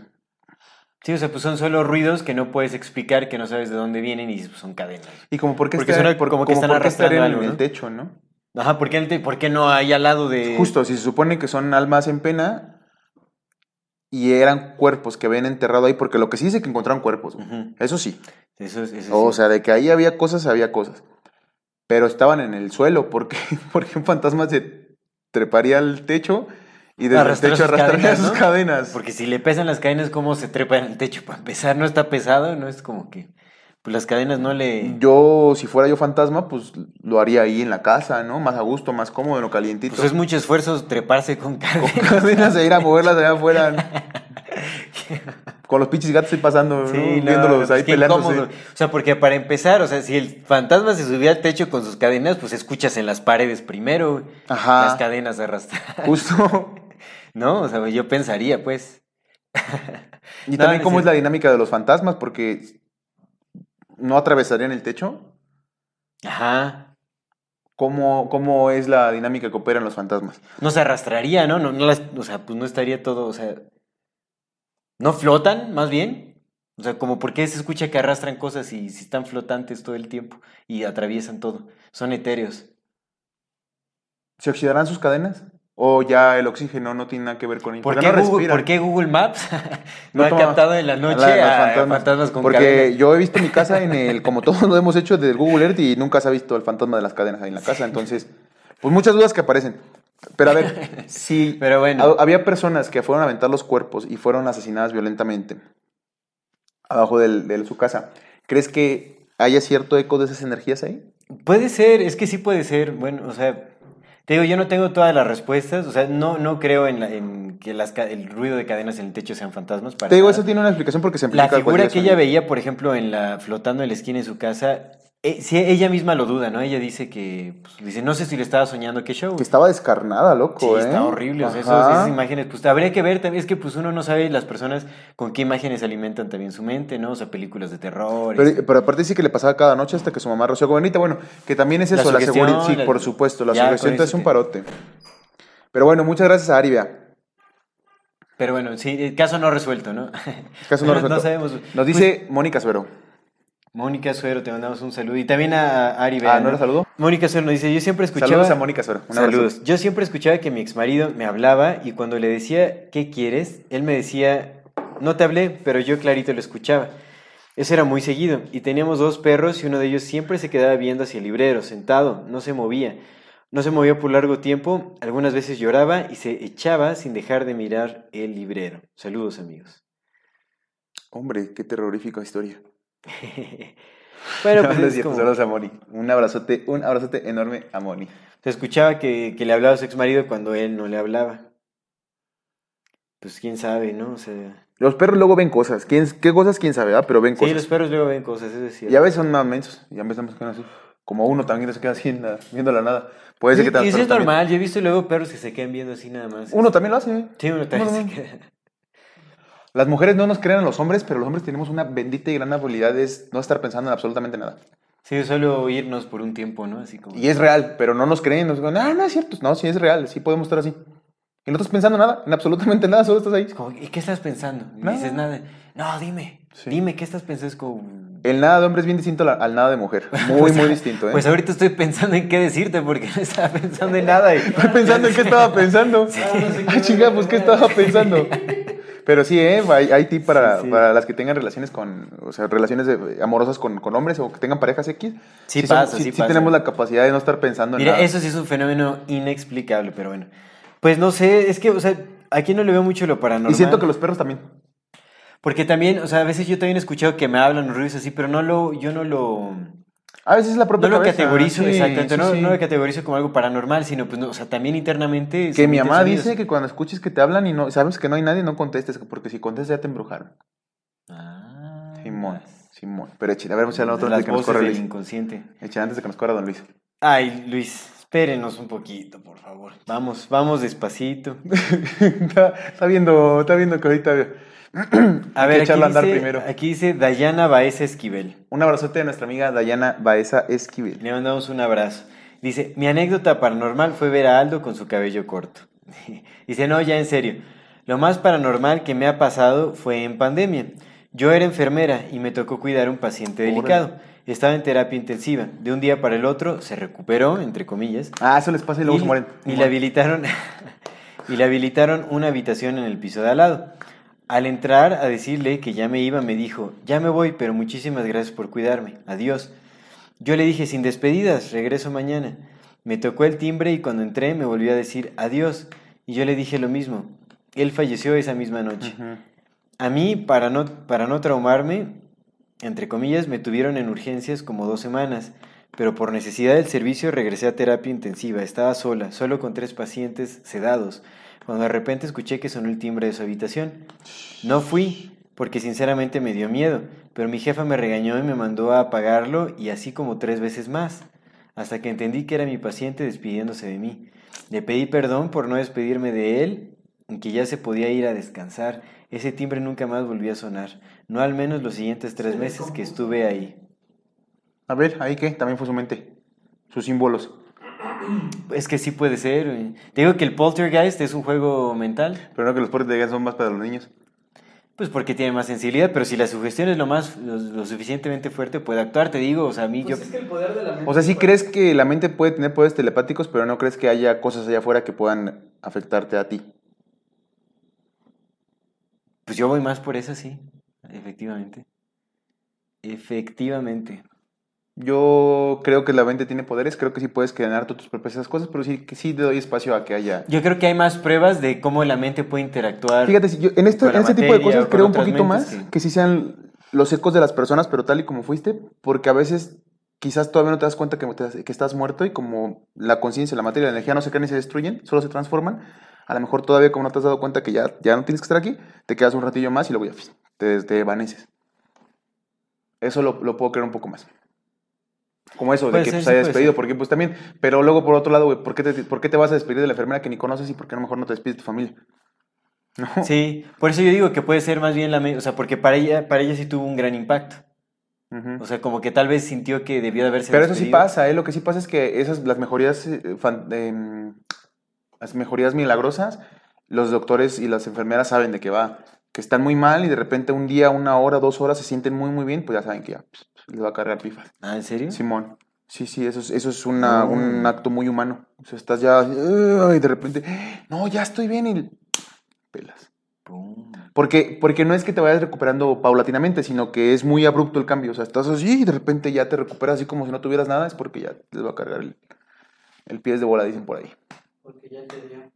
[SPEAKER 1] Sí, o sea, pues son solo ruidos que no puedes explicar, que no sabes de dónde vienen y son cadenas.
[SPEAKER 2] Y como por qué
[SPEAKER 1] Porque
[SPEAKER 2] por-
[SPEAKER 1] como que están
[SPEAKER 2] por qué estarían
[SPEAKER 1] arrastrando
[SPEAKER 2] en
[SPEAKER 1] algo,
[SPEAKER 2] el
[SPEAKER 1] ¿no?
[SPEAKER 2] techo, ¿no?
[SPEAKER 1] Ajá, ¿por qué, te- por qué no hay al lado de...?
[SPEAKER 2] Justo, si se supone que son almas en pena y eran cuerpos que habían enterrado ahí, porque lo que sí dice que encontraron cuerpos, güey.
[SPEAKER 1] Ujú.
[SPEAKER 2] eso sí.
[SPEAKER 1] Eso es, eso
[SPEAKER 2] O
[SPEAKER 1] sí.
[SPEAKER 2] sea, de que ahí había cosas, había cosas. Pero estaban en el suelo, porque, porque un fantasma se treparía al techo y desde el techo
[SPEAKER 1] sus cadenas,
[SPEAKER 2] sus
[SPEAKER 1] ¿no?
[SPEAKER 2] cadenas.
[SPEAKER 1] Porque si le pesan las cadenas, ¿cómo se trepa en el techo? Para empezar, no está pesado, no es como que. Pues las cadenas no le.
[SPEAKER 2] Yo, si fuera yo fantasma, pues lo haría ahí en la casa, ¿no? Más a gusto, más cómodo, en lo calientito.
[SPEAKER 1] Pues es mucho esfuerzo treparse con cadenas.
[SPEAKER 2] cadenas de ir a moverlas allá afuera. Con los pinches gatos ahí pasando, ¿no?
[SPEAKER 1] Sí, no,
[SPEAKER 2] viéndolos ahí peleándose.
[SPEAKER 1] O sea, porque para empezar, o sea, si el fantasma se subía al techo con sus cadenas, pues escuchas en las paredes primero,
[SPEAKER 2] Ajá.
[SPEAKER 1] Las cadenas arrastradas.
[SPEAKER 2] Justo.
[SPEAKER 1] ¿No? O sea, yo pensaría, pues.
[SPEAKER 2] Y
[SPEAKER 1] No,
[SPEAKER 2] también cómo
[SPEAKER 1] es
[SPEAKER 2] es la dinámica de los fantasmas, porque no atravesarían el techo.
[SPEAKER 1] Ajá.
[SPEAKER 2] ¿Cómo, cómo es la dinámica que operan los fantasmas?
[SPEAKER 1] No se arrastraría, ¿no? no, no las- o sea, pues no estaría todo, o sea. ¿No flotan, más bien? O sea, como por qué se escucha que arrastran cosas y si están flotantes todo el tiempo y atraviesan todo. Son etéreos.
[SPEAKER 2] ¿Se oxidarán sus cadenas? ¿O ya el oxígeno no tiene nada que ver con ello?
[SPEAKER 1] ¿Por qué,
[SPEAKER 2] no
[SPEAKER 1] Google,
[SPEAKER 2] respiran.
[SPEAKER 1] por qué Google Maps no, ha captado en la noche
[SPEAKER 2] la-
[SPEAKER 1] a
[SPEAKER 2] los
[SPEAKER 1] fantasmas, con
[SPEAKER 2] Porque
[SPEAKER 1] cadenas?
[SPEAKER 2] yo he visto mi casa en el, como todos lo hemos hecho del Google Earth y nunca se ha visto el fantasma de las cadenas ahí en la casa. Entonces, pues muchas dudas que aparecen. Pero a ver, si
[SPEAKER 1] Pero bueno.
[SPEAKER 2] ha- había personas que fueron a aventar los cuerpos y fueron asesinadas violentamente abajo del- de su casa, ¿crees que haya cierto eco de esas energías ahí?
[SPEAKER 1] Puede ser, es que sí puede ser. Bueno, o sea, te digo, yo no tengo todas las respuestas. O sea, no, no creo en, la- en que las, el ruido de cadenas en el techo sean fantasmas. Para
[SPEAKER 2] Te digo,
[SPEAKER 1] nada.
[SPEAKER 2] eso tiene una explicación porque se
[SPEAKER 1] La figura que ella veía, por ejemplo, en la flotando en la esquina de su casa, eh, sí, ella misma lo duda, ¿no? Ella dice que, pues, dice, no sé si le estaba soñando, qué show.
[SPEAKER 2] Que estaba descarnada, loco,
[SPEAKER 1] Sí,
[SPEAKER 2] ¿eh?
[SPEAKER 1] está horrible, o sea, esos-
[SPEAKER 2] Ajá.
[SPEAKER 1] esas imágenes, pues habría que ver también, es que pues uno no sabe las personas con qué imágenes alimentan también su mente, ¿no? O sea, películas de terror.
[SPEAKER 2] Pero,
[SPEAKER 1] este,
[SPEAKER 2] pero aparte dice que le pasaba cada noche hasta que su mamá roció bonita. Bueno, que también es eso, la, seguridad. Sí,
[SPEAKER 1] la-
[SPEAKER 2] por supuesto, la sugestión te hace un
[SPEAKER 1] te-
[SPEAKER 2] parote. Pero bueno, muchas gracias a Aribia.
[SPEAKER 1] Pero bueno, sí, el caso no resuelto, ¿no?
[SPEAKER 2] Caso no resuelto.
[SPEAKER 1] No sabemos.
[SPEAKER 2] Nos dice Mónica Suero.
[SPEAKER 1] Mónica Suero, te mandamos un saludo. Y también a Ari
[SPEAKER 2] Ah,
[SPEAKER 1] Bea,
[SPEAKER 2] ¿no la saludó?
[SPEAKER 1] Mónica Suero nos dice, yo siempre escuchaba...
[SPEAKER 2] Saludos a Mónica Suero. Un abrazo.
[SPEAKER 1] Saludos. Yo siempre escuchaba que mi exmarido me hablaba y cuando le decía, ¿qué quieres? Él me decía, no te hablé, pero yo clarito lo escuchaba. Eso era muy seguido. Y teníamos dos perros y uno de ellos siempre se quedaba viendo hacia el librero, sentado, no se movía. No se movía por largo tiempo, algunas veces lloraba y se echaba sin dejar de mirar el librero. Saludos amigos.
[SPEAKER 2] Hombre, qué terrorífica historia. No,
[SPEAKER 1] pues
[SPEAKER 2] no es cierto,
[SPEAKER 1] como-
[SPEAKER 2] a Moni. Un abrazote, un abrazote enorme a Moni.
[SPEAKER 1] Se escuchaba que, que le hablaba a su ex marido cuando él no le hablaba. Pues quién sabe, ¿no? O sea,
[SPEAKER 2] Los perros luego ven cosas. ¿Quién, ¿Qué cosas? ¿Quién sabe? ah? Pero ven
[SPEAKER 1] sí,
[SPEAKER 2] cosas.
[SPEAKER 1] los perros luego ven cosas, es cierto.
[SPEAKER 2] Y a veces son más mensos. Y a veces estamos quedando así. Como uno también se queda así la- viendo la nada. Puede ser
[SPEAKER 1] Sí,
[SPEAKER 2] que
[SPEAKER 1] y eso es
[SPEAKER 2] también.
[SPEAKER 1] normal, yo he visto luego perros que se quedan viendo así nada más.
[SPEAKER 2] Uno también lo hace.
[SPEAKER 1] Sí, uno también
[SPEAKER 2] Uno
[SPEAKER 1] se queda.
[SPEAKER 2] Las mujeres no nos creen a los hombres, pero los hombres tenemos una bendita y gran habilidad de no estar pensando en absolutamente nada.
[SPEAKER 1] Sí, solo irnos por un tiempo, ¿no? Así como...
[SPEAKER 2] Y es real, pero no nos creen. Nos dicen, ah, no es cierto. No, sí es real. Sí podemos estar así. Y no estás pensando nada, en absolutamente nada, solo estás ahí.
[SPEAKER 1] Es como, ¿y qué estás pensando? Y
[SPEAKER 2] Nada.
[SPEAKER 1] dices nada. No, dime.
[SPEAKER 2] Sí.
[SPEAKER 1] Dime, ¿qué estás pensando? Es como...
[SPEAKER 2] El nada de hombre es bien distinto al, al nada de mujer. Muy, muy distinto, ¿eh?
[SPEAKER 1] Pues ahorita estoy pensando en qué decirte porque no estaba pensando en nada. Y...
[SPEAKER 2] Estoy pensando en qué estaba pensando. Ay, chinga, pues qué estaba pensando. Pero sí, ¿eh? Hay, hay tip para,
[SPEAKER 1] Sí, sí.
[SPEAKER 2] para las que tengan relaciones con, o sea, relaciones de- amorosas con, con hombres o que tengan parejas X.
[SPEAKER 1] Sí
[SPEAKER 2] son-
[SPEAKER 1] pasa, sí pasa.
[SPEAKER 2] tenemos la capacidad de no estar pensando en
[SPEAKER 1] Mira,
[SPEAKER 2] nada.
[SPEAKER 1] eso sí es un fenómeno inexplicable, pero bueno. Pues no sé, es que, o sea, aquí no le veo mucho lo paranormal.
[SPEAKER 2] Y siento que los perros también.
[SPEAKER 1] Porque también, o sea, a veces yo también he escuchado que me hablan ruidos así, pero no lo, yo no lo,
[SPEAKER 2] A veces es la propia
[SPEAKER 1] no lo
[SPEAKER 2] cabeza.
[SPEAKER 1] categorizo,
[SPEAKER 2] Sí,
[SPEAKER 1] exactamente,
[SPEAKER 2] sí,
[SPEAKER 1] no,
[SPEAKER 2] sí.
[SPEAKER 1] no lo categorizo como algo paranormal, sino pues, no, o sea, también internamente.
[SPEAKER 2] Que mi mamá dice que cuando escuches que te hablan y no sabes que no hay nadie, no contestes, porque si contestas ya te embrujaron.
[SPEAKER 1] Ah,
[SPEAKER 2] Simón, Simón. Pero eche, a ver, vamos a
[SPEAKER 1] las
[SPEAKER 2] antes de que nos corra Luis.
[SPEAKER 1] inconsciente.
[SPEAKER 2] Eche, antes de que nos corra don Luis.
[SPEAKER 1] Ay, Luis, espérenos un poquito, por favor. Vamos, vamos despacito.
[SPEAKER 2] está, está viendo, está viendo que ahorita.
[SPEAKER 1] A ver, aquí
[SPEAKER 2] andar
[SPEAKER 1] dice,
[SPEAKER 2] primero.
[SPEAKER 1] aquí dice Dayana Baeza Esquivel.
[SPEAKER 2] Un abrazote a nuestra amiga Dayana Baeza Esquivel.
[SPEAKER 1] Le mandamos un abrazo. Dice, mi anécdota paranormal fue ver a Aldo con su cabello corto. Dice, no, ya en serio. Lo más paranormal que me ha pasado fue en pandemia. Yo era enfermera y me tocó cuidar a un paciente delicado. Estaba en terapia intensiva. De un día para el otro se recuperó, entre comillas.
[SPEAKER 2] Ah, eso les pasa y luego
[SPEAKER 1] y,
[SPEAKER 2] se mueren.
[SPEAKER 1] y le habilitaron y le habilitaron una habitación en el piso de al lado. Al entrar a decirle que ya me iba, me dijo, ya me voy, pero muchísimas gracias por cuidarme. Adiós. Yo le dije, sin despedidas, regreso mañana. Me tocó el timbre y cuando entré me volvió a decir, adiós. Y yo le dije lo mismo. Él falleció esa misma noche. A mí, para no, para no traumarme, entre comillas, me tuvieron en urgencias como dos semanas, pero por necesidad del servicio regresé a terapia intensiva. Estaba sola, solo con tres pacientes sedados, cuando de repente escuché que sonó el timbre de su habitación. No fui, porque sinceramente me dio miedo, pero mi jefa me regañó y me mandó a apagarlo y así como tres veces más, hasta que entendí que era mi paciente despidiéndose de mí. Le pedí perdón por no despedirme de él y que ya se podía ir a descansar. Ese timbre nunca más volvió a sonar, no al menos los siguientes tres meses que estuve ahí.
[SPEAKER 2] A ver, ahí qué, también fue su mente. Sus símbolos.
[SPEAKER 1] Es que sí puede ser. güey. Te digo que el poltergeist es un juego mental,
[SPEAKER 2] Pero no que los portes de gas son más para los niños.
[SPEAKER 1] pues porque tiene más sensibilidad, pero si la sugestión es lo más, lo, lo suficientemente fuerte, puede actuar, te digo, o sea, a mí yo...
[SPEAKER 2] O sea, sí crees que la mente puede tener poderes telepáticos, pero no crees que haya cosas allá afuera que puedan afectarte a ti.
[SPEAKER 1] Pues yo voy más por esa, sí, efectivamente. Efectivamente.
[SPEAKER 2] Yo creo que la mente tiene poderes, creo que sí puedes crear tú tus propias esas cosas, pero sí, que sí le doy espacio a que haya...
[SPEAKER 1] Yo creo que hay más pruebas de cómo la mente puede interactuar.
[SPEAKER 2] Fíjate, si yo en,
[SPEAKER 1] la
[SPEAKER 2] en este tipo de cosas creo un poquito más
[SPEAKER 1] que-
[SPEAKER 2] que... sí sean los ecos de las personas, pero tal y como fuiste, porque a veces quizás todavía no te das cuenta que, te- que estás muerto y como la conciencia, la materia y la energía no se crean ni se destruyen, solo se transforman, a lo mejor todavía como no te has dado cuenta que ya, ya no tienes que estar aquí, te quedas un ratillo más y luego ya te, te evaneces. Eso lo, lo puedo creer un poco más. Como eso, de que
[SPEAKER 1] ser,
[SPEAKER 2] pues,
[SPEAKER 1] sí
[SPEAKER 2] haya
[SPEAKER 1] puede
[SPEAKER 2] despedido,
[SPEAKER 1] ser.
[SPEAKER 2] porque pues también, pero luego por otro lado, güey, ¿por qué, te, ¿por qué te vas a despedir de la enfermera que ni conoces y por qué a lo mejor no te despides de tu familia? ¿No?
[SPEAKER 1] Sí, por eso yo digo que puede ser más bien la o sea, porque para ella, para ella sí tuvo un gran impacto. O sea, como que tal vez sintió que debió de haberse
[SPEAKER 2] Pero eso sí
[SPEAKER 1] despedido.
[SPEAKER 2] pasa, ¿eh? Lo que sí pasa es que esas, las mejorías, eh, em, las mejorías milagrosas, los doctores y las enfermeras saben de qué va. Que están muy mal y de repente un día, una hora, dos horas se sienten muy, muy bien, pues ya saben que ya pues, les va a cargar pifas.
[SPEAKER 1] Ah, ¿en serio?
[SPEAKER 2] Simón. Sí, sí, eso es, eso es una,
[SPEAKER 1] Mm.
[SPEAKER 2] un acto muy humano. O sea, estás ya, "Ay", y de repente, no, ya estoy bien y pelas.
[SPEAKER 1] Pum.
[SPEAKER 2] Porque, porque no es que te vayas recuperando paulatinamente, sino que es muy abrupto el cambio. O sea, estás así y de repente ya te recuperas así como si no tuvieras nada, es porque ya les va a cargar el, el pie de bola, dicen por ahí.
[SPEAKER 5] Porque ya te dio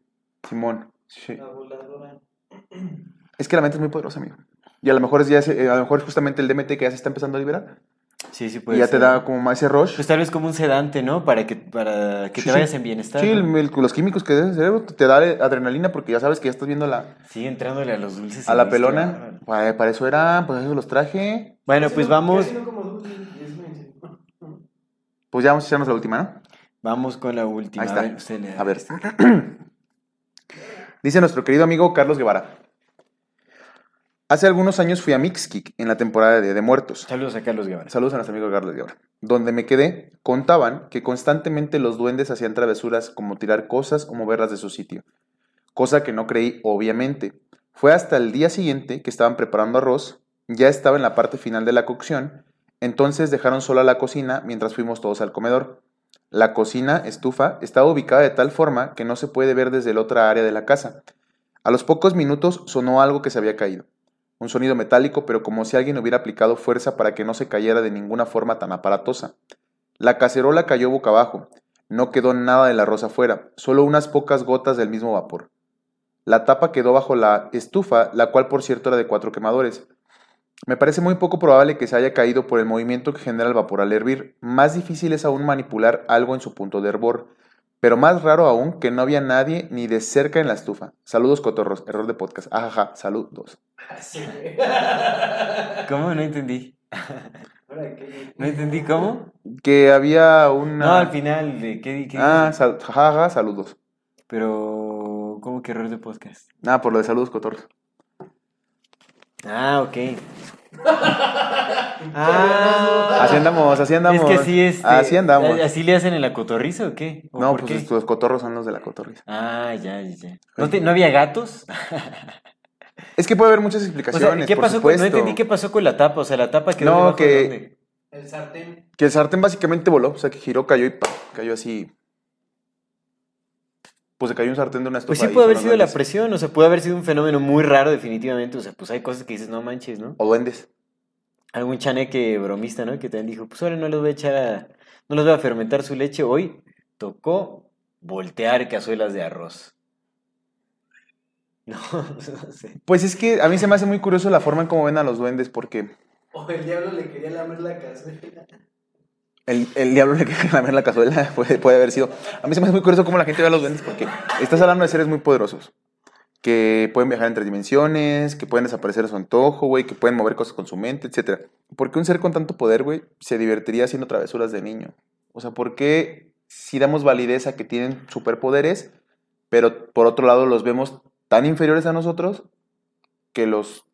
[SPEAKER 2] Simón. Sí.
[SPEAKER 5] la voladora.
[SPEAKER 2] Es que la mente es muy poderosa, amigo. Y a lo mejor es, ya ese- eh, a lo mejor es justamente el DMT que ya se está empezando a liberar.
[SPEAKER 1] Sí, sí,
[SPEAKER 2] y
[SPEAKER 1] puede
[SPEAKER 2] ya te da como más ese rush.
[SPEAKER 1] Pues tal vez como un sedante, ¿no? Para que, para que
[SPEAKER 2] Sí,
[SPEAKER 1] te
[SPEAKER 2] sí.
[SPEAKER 1] vayas en bienestar.
[SPEAKER 2] Sí,
[SPEAKER 1] ¿no?
[SPEAKER 2] el- el- los químicos que da el cerebro te da adrenalina porque ya sabes que ya estás viendo la,
[SPEAKER 1] Sigue entrándole a los dulces.
[SPEAKER 2] a
[SPEAKER 1] y
[SPEAKER 2] la pelona. Para, para eso era, pues eso los traje.
[SPEAKER 1] Bueno, pues vamos,
[SPEAKER 6] como
[SPEAKER 2] Pues ya vamos a echarnos la última, ¿no?
[SPEAKER 1] vamos con la última.
[SPEAKER 2] Ahí está.
[SPEAKER 1] A ver,
[SPEAKER 2] A ver.
[SPEAKER 1] este.
[SPEAKER 2] Dice nuestro querido amigo Carlos Guevara. Hace algunos años fui a Mixquic en la temporada de, de Muertos.
[SPEAKER 1] Saludos a Carlos Guevara.
[SPEAKER 2] Saludos a nuestro amigo Carlos Guevara. Donde me quedé, contaban que constantemente los duendes hacían travesuras como tirar cosas o moverlas de su sitio. Cosa que no creí, obviamente. Fue hasta el día siguiente que estaban preparando arroz, ya estaba en la parte final de la cocción, entonces dejaron sola la cocina mientras fuimos todos al comedor. La cocina, estufa, estaba ubicada de tal forma que no se puede ver desde la otra área de la casa. A los pocos minutos sonó algo que se había caído. Un sonido metálico, pero como si alguien hubiera aplicado fuerza para que no se cayera de ninguna forma tan aparatosa. La cacerola cayó boca abajo. No quedó nada del arroz afuera, solo unas pocas gotas del mismo vapor. La tapa quedó bajo la estufa, la cual por cierto era de cuatro quemadores. Me parece muy poco probable que se haya caído por el movimiento que genera el vapor al hervir. Más difícil es aún manipular algo en su punto de hervor. Pero más raro aún que no había nadie ni de cerca en la estufa. Saludos cotorros, error de podcast. Ajaja, saludos.
[SPEAKER 6] Sí, güey.
[SPEAKER 1] ¿Cómo? No entendí. ¿No entendí cómo?
[SPEAKER 2] Que había una...
[SPEAKER 1] No, al final, ¿de ¿qué, qué
[SPEAKER 2] Ah, sal- jajaja, saludos.
[SPEAKER 1] Pero, ¿cómo que error de podcast?
[SPEAKER 2] Ah, por lo de saludos cotorros.
[SPEAKER 1] Ah, ok. Ah,
[SPEAKER 2] Así andamos, así andamos.
[SPEAKER 1] Es que así es.
[SPEAKER 2] Así andamos.
[SPEAKER 1] ¿Así le hacen en la cotorriza o qué? ¿O
[SPEAKER 2] No, pues
[SPEAKER 1] qué?
[SPEAKER 2] los cotorros son los de la cotorriza.
[SPEAKER 1] Ah, ya, ya, ya. ¿No, te- ¿No había gatos?
[SPEAKER 2] Es que puede haber muchas
[SPEAKER 1] O
[SPEAKER 2] explicaciones,
[SPEAKER 1] sea, ¿qué
[SPEAKER 2] por
[SPEAKER 1] pasó con, no entendí qué pasó con la tapa? O sea, la tapa quedó
[SPEAKER 2] No,
[SPEAKER 1] debajo de
[SPEAKER 2] que-
[SPEAKER 1] dónde?
[SPEAKER 6] El sartén.
[SPEAKER 2] Que el sartén básicamente voló, o sea, que giró, cayó y ¡pam! cayó así. Pues se cayó un sartén de una estufa.
[SPEAKER 1] Pues sí puede haber sido la presión, o sea, puede haber sido un fenómeno muy raro definitivamente, o sea, pues hay cosas que dices, no manches, ¿no?
[SPEAKER 2] O duendes.
[SPEAKER 1] Algún chaneque bromista, ¿no? Que también dijo, pues ahora no les voy a echar a, no les voy a fermentar su leche, hoy tocó voltear cazuelas de arroz. No, no sé.
[SPEAKER 2] Pues es que a mí se me hace muy curioso la forma en cómo ven a los duendes, porque
[SPEAKER 6] O el diablo le quería lamer la cazuela.
[SPEAKER 2] El, el diablo le quería lamer la cazuela, puede, puede haber sido. A mí se me hace muy curioso cómo la gente ve a los duendes, porque estás hablando de seres muy poderosos. Que pueden viajar entre dimensiones, que pueden desaparecer a su antojo, güey, que pueden mover cosas con su mente, etc. ¿Por qué un ser con tanto poder, güey, se divertiría haciendo travesuras de niño? O sea, ¿por qué si damos validez a que tienen superpoderes, pero por otro lado los vemos tan inferiores a nosotros que los...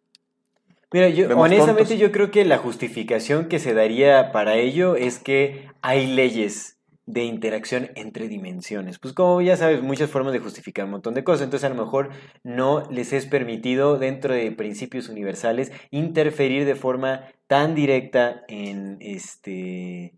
[SPEAKER 1] Mira, yo honestamente
[SPEAKER 2] tontos.
[SPEAKER 1] yo creo que la justificación que se daría para ello es que hay leyes de interacción entre dimensiones. Pues como ya sabes, muchas formas de justificar un montón de cosas. Entonces a lo mejor no les es permitido dentro de principios universales interferir de forma tan directa en este...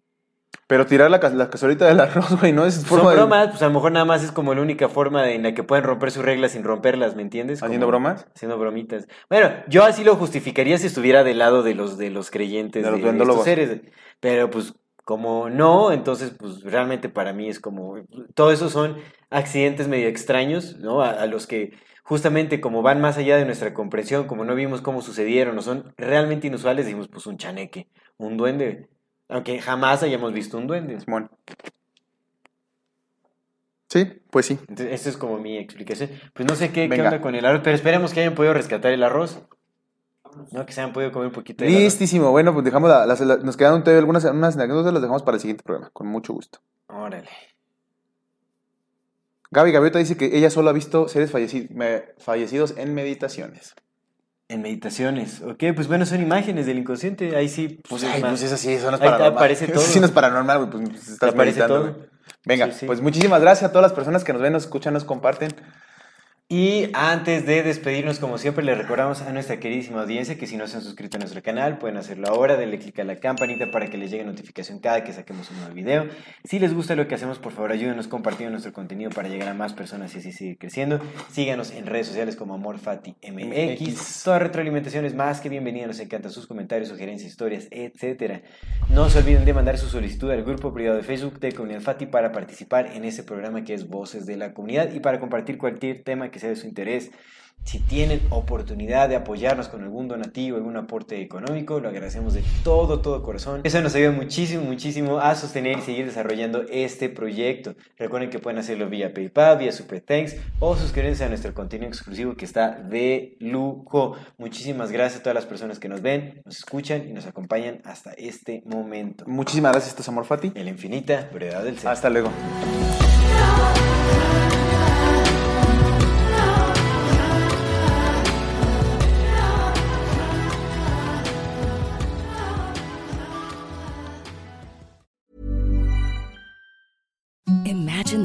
[SPEAKER 2] Pero tirar la, la cazuelita del arroz, güey, no es
[SPEAKER 1] Son
[SPEAKER 2] forma de...
[SPEAKER 1] bromas, pues a lo mejor nada más es como la única forma de- en la que pueden romper sus reglas sin romperlas, ¿me entiendes?
[SPEAKER 2] ¿Haciendo
[SPEAKER 1] Como-
[SPEAKER 2] bromas?
[SPEAKER 1] Haciendo bromitas. Bueno, yo así lo justificaría si estuviera del lado de los de los creyentes
[SPEAKER 2] De
[SPEAKER 1] de,
[SPEAKER 2] los
[SPEAKER 1] estos seres. Pero pues como no, entonces pues realmente para mí es como todo eso son accidentes medio extraños, ¿no? A, a los que justamente como van más allá de nuestra comprensión, como no vimos cómo sucedieron o son realmente inusuales, decimos pues un chaneque, un duende, aunque jamás hayamos visto un duende.
[SPEAKER 2] Simón. Sí, pues sí.
[SPEAKER 1] Entonces, es como mi explicación. Pues no sé qué, qué onda con el arroz, pero esperemos que hayan podido rescatar el arroz. No, que se hayan podido comer un poquito de arroz.
[SPEAKER 2] Listísimo. Bueno, pues dejamos la- las- la- nos quedan todavía algunas unas anécdotas, las dejamos para el siguiente programa, con mucho gusto.
[SPEAKER 1] Órale.
[SPEAKER 2] Gaby Gaviota dice que ella solo ha visto seres falleci- me- fallecidos en meditaciones.
[SPEAKER 1] En meditaciones. Ok, pues bueno, son imágenes del inconsciente. Ahí sí.
[SPEAKER 2] Pues,
[SPEAKER 1] es
[SPEAKER 2] ay, pues eso sí, eso no es
[SPEAKER 1] Ahí
[SPEAKER 2] paranormal.
[SPEAKER 1] aparece todo.
[SPEAKER 2] Eso sí no es paranormal, güey, pues, pues, estás
[SPEAKER 1] aparece
[SPEAKER 2] meditando,
[SPEAKER 1] todo.
[SPEAKER 2] Venga,
[SPEAKER 1] Sí, sí.
[SPEAKER 2] pues muchísimas gracias a todas las personas que nos ven, nos escuchan, nos comparten.
[SPEAKER 1] Y antes de despedirnos, como siempre, le recordamos a nuestra queridísima audiencia que si no se han suscrito a nuestro canal, pueden hacerlo ahora, denle clic a la campanita para que les llegue notificación cada que saquemos un nuevo video. Si les gusta lo que hacemos, por favor, ayúdenos compartiendo nuestro contenido para llegar a más personas y así seguir creciendo. Síganos en redes sociales como AmorFatiMX. Toda retroalimentación es más que bienvenida, nos encantan sus comentarios, sugerencias, historias, etc. No se olviden de mandar su solicitud al grupo privado de Facebook de Comunidad Fati para participar en ese programa que es Voces de la Comunidad y para compartir cualquier tema que sea de su interés. Si tienen oportunidad de apoyarnos con algún donativo, algún aporte económico, lo agradecemos de todo, todo corazón. Eso nos ayuda muchísimo, muchísimo a sostener y seguir desarrollando este proyecto. Recuerden que pueden hacerlo vía PayPal, vía Super Thanks o suscribirse a nuestro contenido exclusivo que está de lujo. Muchísimas gracias a todas las personas que nos ven, nos escuchan y nos acompañan hasta este momento.
[SPEAKER 2] Muchísimas gracias, esto es Amor Fati.
[SPEAKER 1] En la infinita brevedad del ser.
[SPEAKER 2] Hasta luego.